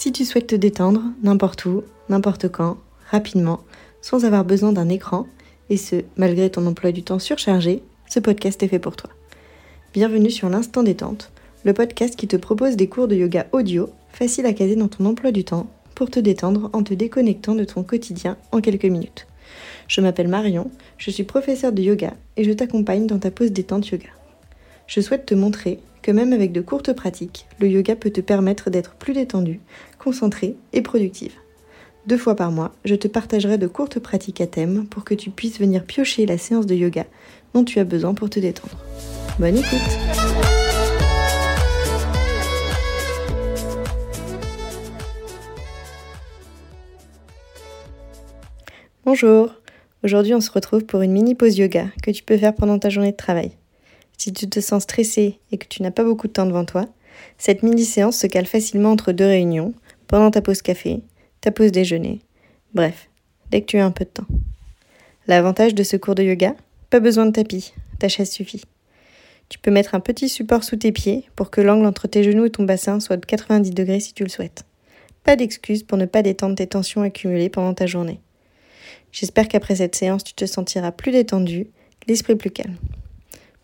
Si tu souhaites te détendre n'importe où, n'importe quand, rapidement, sans avoir besoin d'un écran, et ce, malgré ton emploi du temps surchargé, ce podcast est fait pour toi. Bienvenue sur l'Instant Détente, le podcast qui te propose des cours de yoga audio, faciles à caser dans ton emploi du temps, pour te détendre en te déconnectant de ton quotidien en quelques minutes. Je m'appelle Marion, je suis professeure de yoga et je t'accompagne dans ta pause détente yoga. Je souhaite te montrer que même avec de courtes pratiques, le yoga peut te permettre d'être plus détendu, concentré et productive. Deux fois par mois, je te partagerai de courtes pratiques à thème pour que tu puisses venir piocher la séance de yoga dont tu as besoin pour te détendre. Bonne écoute Bonjour Aujourd'hui on se retrouve pour une mini pause yoga que tu peux faire pendant ta journée de travail. Si tu te sens stressé et que tu n'as pas beaucoup de temps devant toi, cette mini-séance se cale facilement entre deux réunions, pendant ta pause café, ta pause déjeuner, bref, dès que tu as un peu de temps. L'avantage de ce cours de yoga Pas besoin de tapis, ta chaise suffit. Tu peux mettre un petit support sous tes pieds pour que l'angle entre tes genoux et ton bassin soit de 90 degrés si tu le souhaites. Pas d'excuse pour ne pas détendre tes tensions accumulées pendant ta journée. J'espère qu'après cette séance, tu te sentiras plus détendu, l'esprit plus calme.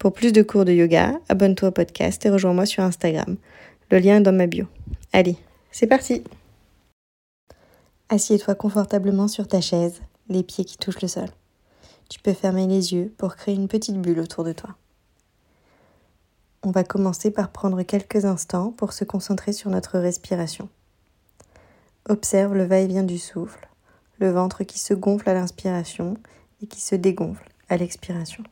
Pour plus de cours de yoga, abonne-toi au podcast et rejoins-moi sur Instagram. Le lien est dans ma bio. Allez, c'est parti Assieds-toi confortablement sur ta chaise, les pieds qui touchent le sol. Tu peux fermer les yeux pour créer une petite bulle autour de toi. On va commencer par prendre quelques instants pour se concentrer sur notre respiration. Observe le va-et-vient du souffle, le ventre qui se gonfle à l'inspiration et qui se dégonfle à l'expiration.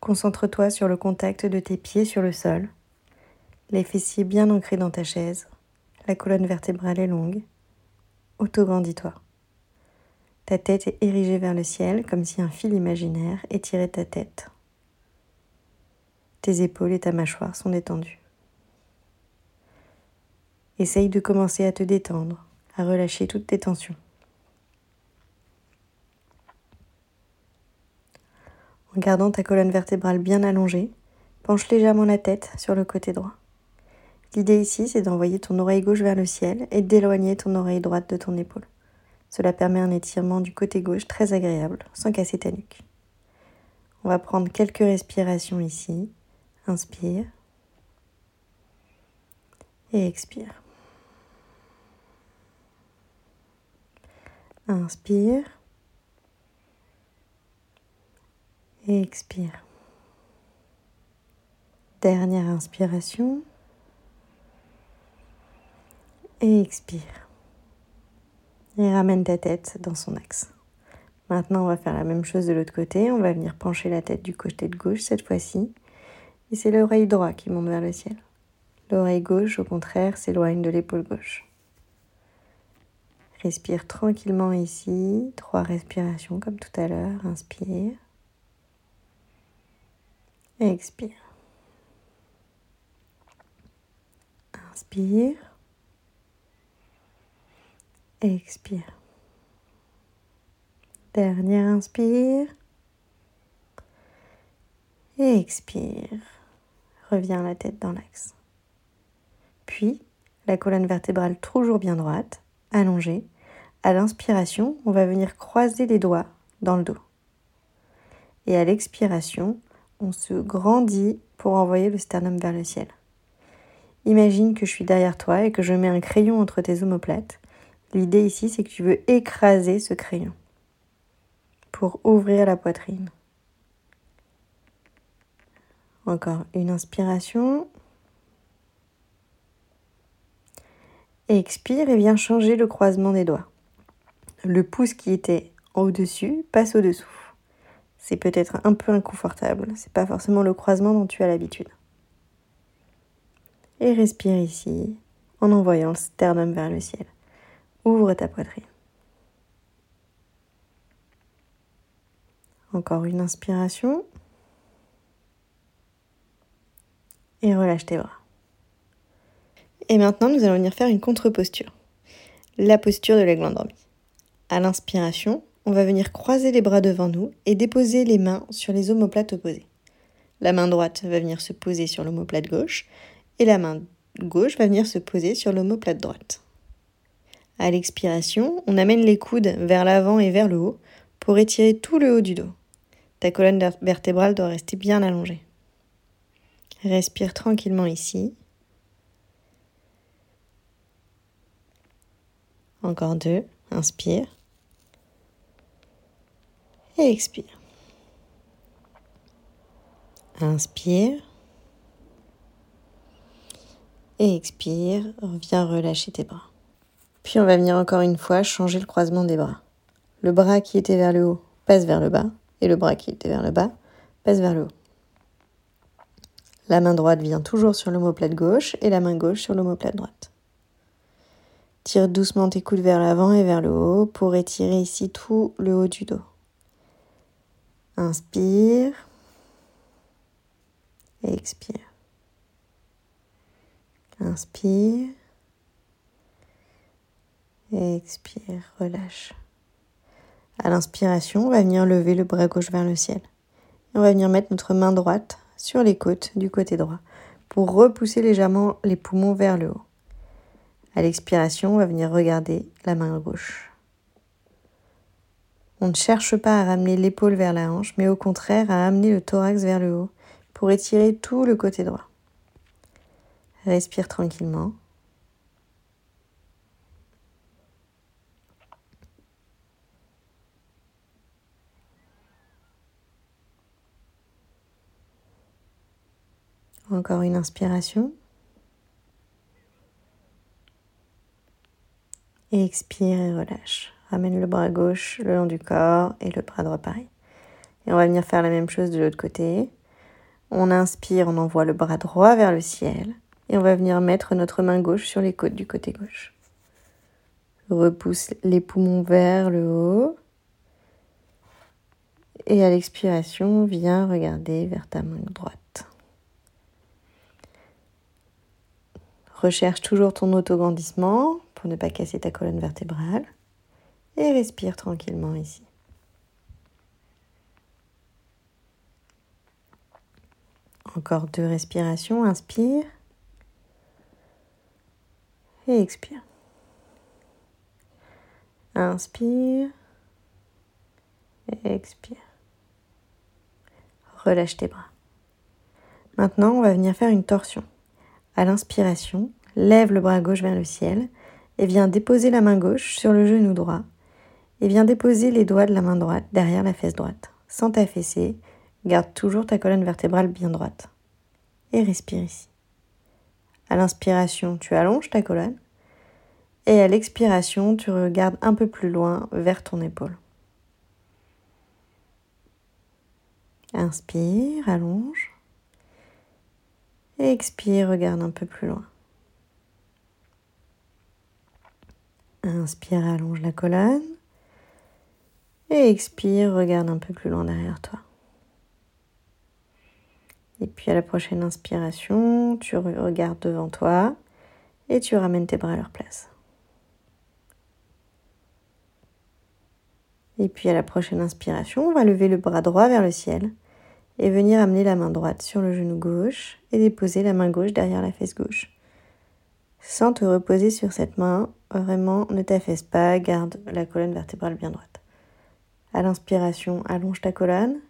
Concentre-toi sur le contact de tes pieds sur le sol, les fessiers bien ancrés dans ta chaise, la colonne vertébrale est longue. Autograndis-toi. Ta tête est érigée vers le ciel comme si un fil imaginaire étirait ta tête. Tes épaules et ta mâchoire sont détendues. Essaye de commencer à te détendre, à relâcher toutes tes tensions. Gardant ta colonne vertébrale bien allongée, penche légèrement la tête sur le côté droit. L'idée ici, c'est d'envoyer ton oreille gauche vers le ciel et d'éloigner ton oreille droite de ton épaule. Cela permet un étirement du côté gauche très agréable, sans casser ta nuque. On va prendre quelques respirations ici. Inspire. Et expire. Inspire. Et expire. Dernière inspiration et expire. Et ramène ta tête dans son axe. Maintenant, on va faire la même chose de l'autre côté. On va venir pencher la tête du côté de gauche cette fois-ci. Et c'est l'oreille droite qui monte vers le ciel. L'oreille gauche, au contraire, s'éloigne de l'épaule gauche. Respire tranquillement ici. Trois respirations comme tout à l'heure. Inspire. Expire. Inspire. Expire. Dernière inspire. expire. Reviens la tête dans l'axe. Puis, la colonne vertébrale toujours bien droite, allongée. À l'inspiration, on va venir croiser les doigts dans le dos. Et à l'expiration, on se grandit pour envoyer le sternum vers le ciel. Imagine que je suis derrière toi et que je mets un crayon entre tes omoplates. L'idée ici, c'est que tu veux écraser ce crayon pour ouvrir la poitrine. Encore une inspiration. Expire et viens changer le croisement des doigts. Le pouce qui était au-dessus passe au-dessous c'est peut-être un peu inconfortable. C'est pas forcément le croisement dont tu as l'habitude. Et respire ici en envoyant le sternum vers le ciel. Ouvre ta poitrine. Encore une inspiration. Et relâche tes bras. Et maintenant, nous allons venir faire une contre-posture. La posture de l'aigle endormi. À l'inspiration, on va venir croiser les bras devant nous et déposer les mains sur les omoplates opposées. La main droite va venir se poser sur l'omoplate gauche et la main gauche va venir se poser sur l'omoplate droite. À l'expiration, on amène les coudes vers l'avant et vers le haut pour étirer tout le haut du dos. Ta colonne vertébrale doit rester bien allongée. Respire tranquillement ici. Encore deux. Inspire. Et expire. Inspire. Et expire. Viens relâcher tes bras. Puis on va venir encore une fois changer le croisement des bras. Le bras qui était vers le haut passe vers le bas et le bras qui était vers le bas passe vers le haut. La main droite vient toujours sur l'omoplate gauche et la main gauche sur l'omoplate droite. Tire doucement tes coudes vers l'avant et vers le haut pour étirer ici tout le haut du dos. Inspire et expire. Inspire et expire, relâche. À l'inspiration, on va venir lever le bras gauche vers le ciel. on va venir mettre notre main droite sur les côtes du côté droit pour repousser légèrement les poumons vers le haut. À l'expiration, on va venir regarder la main gauche. On ne cherche pas à ramener l'épaule vers la hanche, mais au contraire à amener le thorax vers le haut pour étirer tout le côté droit. Respire tranquillement. Encore une inspiration. Et expire et relâche. Ramène le bras gauche le long du corps et le bras droit pareil. Et on va venir faire la même chose de l'autre côté. On inspire, on envoie le bras droit vers le ciel. Et on va venir mettre notre main gauche sur les côtes du côté gauche. Repousse les poumons vers le haut. Et à l'expiration, viens regarder vers ta main droite. Recherche toujours ton autograndissement pour ne pas casser ta colonne vertébrale. Et respire tranquillement ici. Encore deux respirations. Inspire. Et expire. Inspire. Et expire. Relâche tes bras. Maintenant, on va venir faire une torsion. À l'inspiration, lève le bras gauche vers le ciel et viens déposer la main gauche sur le genou droit et viens déposer les doigts de la main droite derrière la fesse droite. Sans t'affaisser, garde toujours ta colonne vertébrale bien droite. Et respire ici. À l'inspiration, tu allonges ta colonne et à l'expiration, tu regardes un peu plus loin vers ton épaule. Inspire, allonge. Expire, regarde un peu plus loin. Inspire, allonge la colonne. Et expire, regarde un peu plus loin derrière toi. Et puis à la prochaine inspiration, tu regardes devant toi et tu ramènes tes bras à leur place. Et puis à la prochaine inspiration, on va lever le bras droit vers le ciel et venir amener la main droite sur le genou gauche et déposer la main gauche derrière la fesse gauche. Sans te reposer sur cette main, vraiment ne t'affaisse pas, garde la colonne vertébrale bien droite. À l'inspiration, allonge ta colonne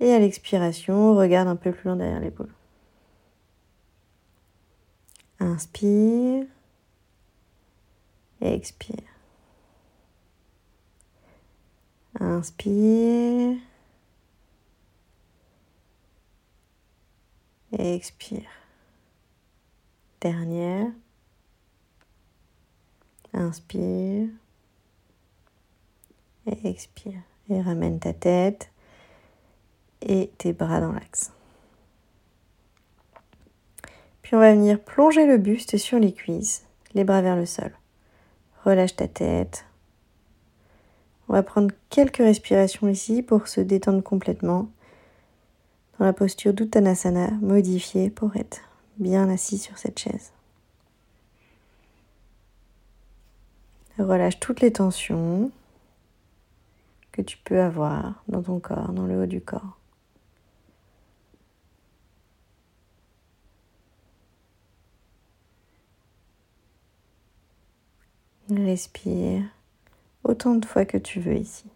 et à l'expiration, regarde un peu plus loin derrière l'épaule. Inspire expire. Inspire expire. Dernière. Inspire expire. Et ramène ta tête et tes bras dans l'axe. Puis on va venir plonger le buste sur les cuisses, les bras vers le sol. Relâche ta tête. On va prendre quelques respirations ici pour se détendre complètement dans la posture d'Uttanasana modifiée pour être bien assis sur cette chaise. Relâche toutes les tensions tu peux avoir dans ton corps, dans le haut du corps. Respire autant de fois que tu veux ici.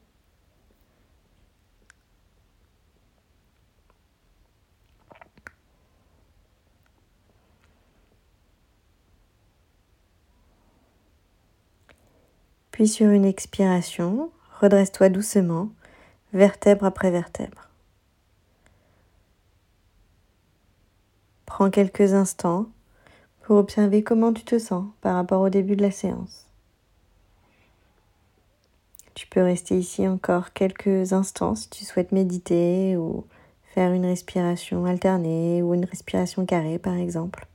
Puis sur une expiration, redresse-toi doucement, vertèbre après vertèbre. Prends quelques instants pour observer comment tu te sens par rapport au début de la séance. Tu peux rester ici encore quelques instants si tu souhaites méditer ou faire une respiration alternée ou une respiration carrée par exemple.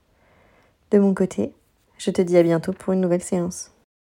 De mon côté, je te dis à bientôt pour une nouvelle séance.